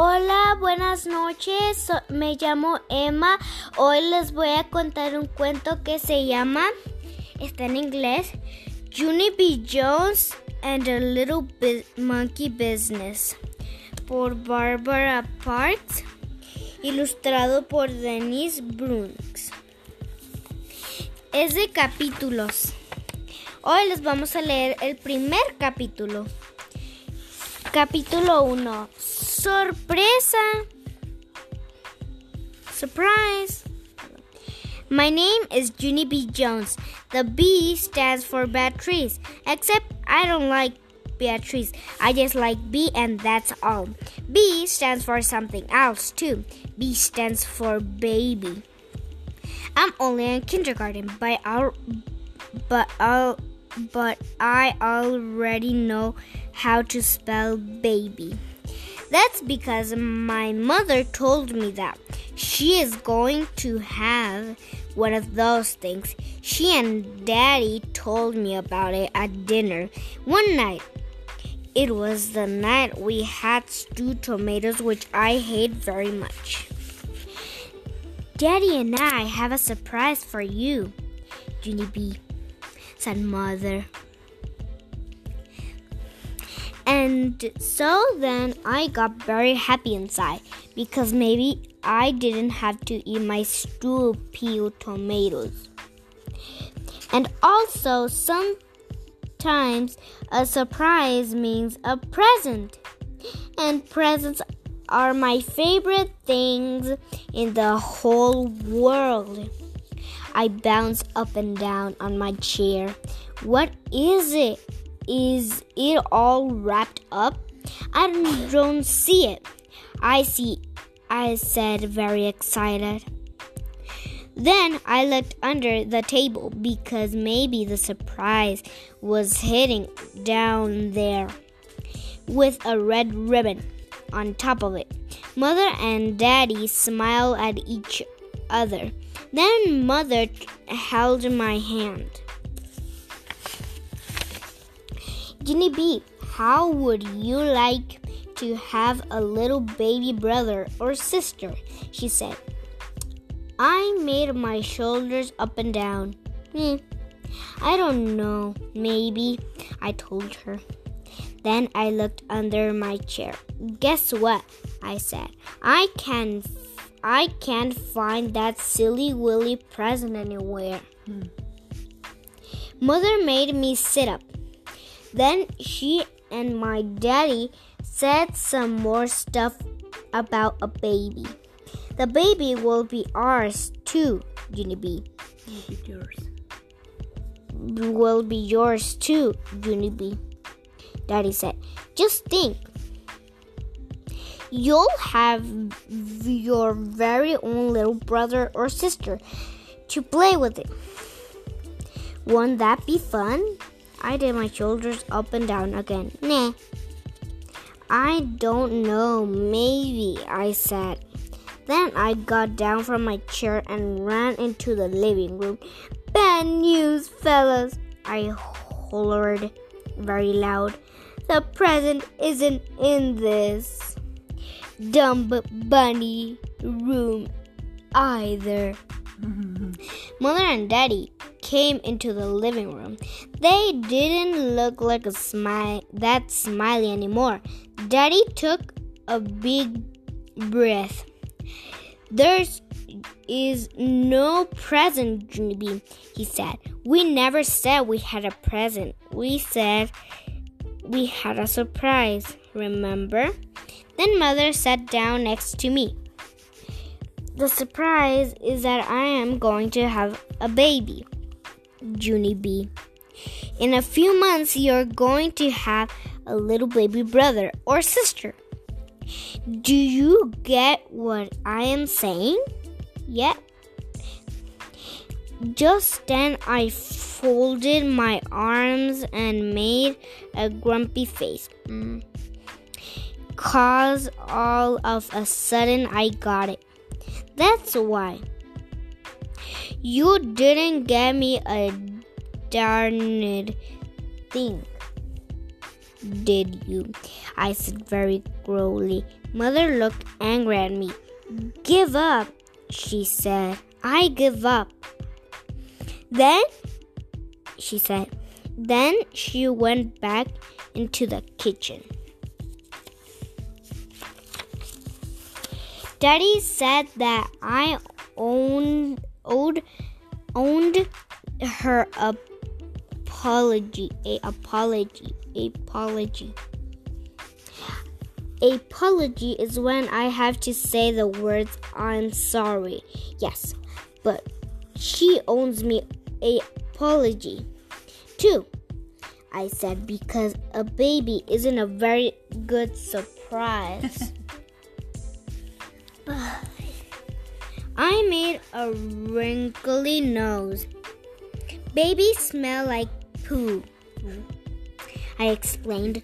Hola, buenas noches. Me llamo Emma. Hoy les voy a contar un cuento que se llama, está en inglés, Junie B. Jones and a Little Monkey Business por Barbara Parks, ilustrado por Denise Brooks. Es de capítulos. Hoy les vamos a leer el primer capítulo. Capítulo 1. Sorpresa. Surprise. My name is Junie B. Jones. The B stands for Beatrice. Except I don't like Beatrice. I just like B and that's all. B stands for something else too. B stands for baby. I'm only in kindergarten, but I'll, but I'll, but I already know how to spell baby. That's because my mother told me that. She is going to have one of those things. She and daddy told me about it at dinner one night. It was the night we had stewed tomatoes, which I hate very much. Daddy and I have a surprise for you, Junie B, said mother. And so then I got very happy inside because maybe I didn't have to eat my stew peeled tomatoes. And also, sometimes a surprise means a present. And presents are my favorite things in the whole world. I bounce up and down on my chair. What is it? Is it all wrapped up? I don't see it. I see, I said, very excited. Then I looked under the table because maybe the surprise was hidden down there with a red ribbon on top of it. Mother and Daddy smiled at each other. Then Mother held my hand. Junie B, how would you like to have a little baby brother or sister? She said. I made my shoulders up and down. Hmm, I don't know. Maybe, I told her. Then I looked under my chair. Guess what? I said. I can I can't find that silly willy present anywhere. Hmm. Mother made me sit up. Then she and my daddy said some more stuff about a baby. The baby will be ours too, Junie B. Will be yours. Will be yours too, Junie B. Daddy said. Just think. You'll have your very own little brother or sister to play with it. Won't that be fun? I did my shoulders up and down again. Nah. I don't know. Maybe, I said. Then I got down from my chair and ran into the living room. Bad news, fellas! I hollered very loud. The present isn't in this dumb bunny room either. Mother and Daddy came into the living room. They didn't look like a smile that smiley anymore. Daddy took a big breath. There's is no present, Junie B, he said. We never said we had a present. We said we had a surprise, remember? Then mother sat down next to me. The surprise is that I am going to have a baby, Junie B. In a few months, you're going to have a little baby brother or sister. Do you get what I am saying? Yet? Just then I folded my arms and made a grumpy face. Mm. Cause all of a sudden I got it. That's why. You didn't get me a darned thing. did you? I said very growly. Mother looked angry at me. Give up, she said. I give up. Then, she said, then she went back into the kitchen. Daddy said that I owned, owed, owned her apology, a apology, apology. Apology is when I have to say the words I'm sorry. Yes, but she owns me a apology. Two, I said because a baby isn't a very good surprise. I made a wrinkly nose. Babies smell like poo. I explained.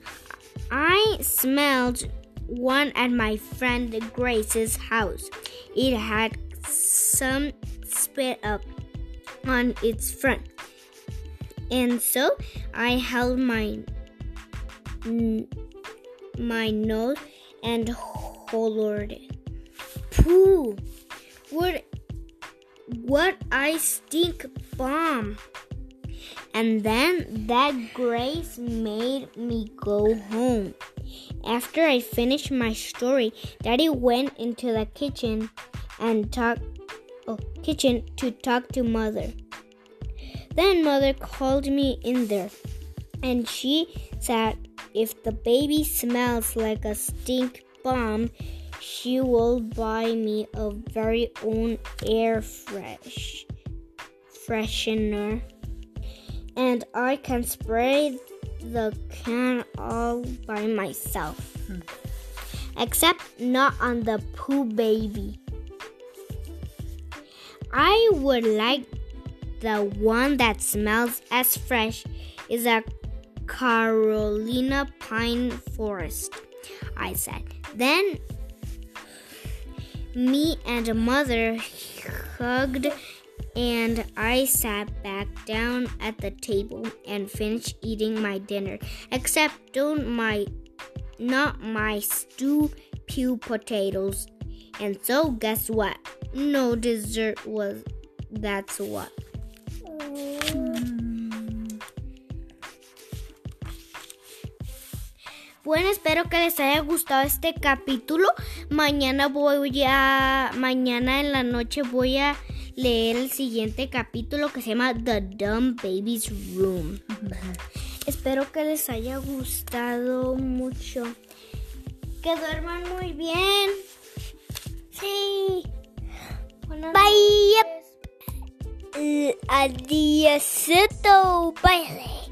I smelled one at my friend Grace's house. It had some spit up on its front. And so I held my my nose and hollered it. Pooh! What I stink bomb. And then that grace made me go home. After I finished my story, Daddy went into the kitchen and talked oh, kitchen to talk to Mother. Then Mother called me in there, and she said if the baby smells like a stink bomb, she will buy me a very own air fresh freshener and I can spray the can all by myself. Hmm. Except not on the poo baby. I would like the one that smells as fresh is a Carolina pine forest, I said. Then me and mother hugged and I sat back down at the table and finished eating my dinner. Except don't my not my stew pew potatoes. And so guess what? No dessert was that's what. Mm. Bueno, espero que les haya gustado este capítulo. Mañana voy a mañana en la noche voy a leer el siguiente capítulo que se llama The Dumb Baby's Room. Espero que les haya gustado mucho. Que duerman muy bien. Sí. Bye. Adiós. Bye.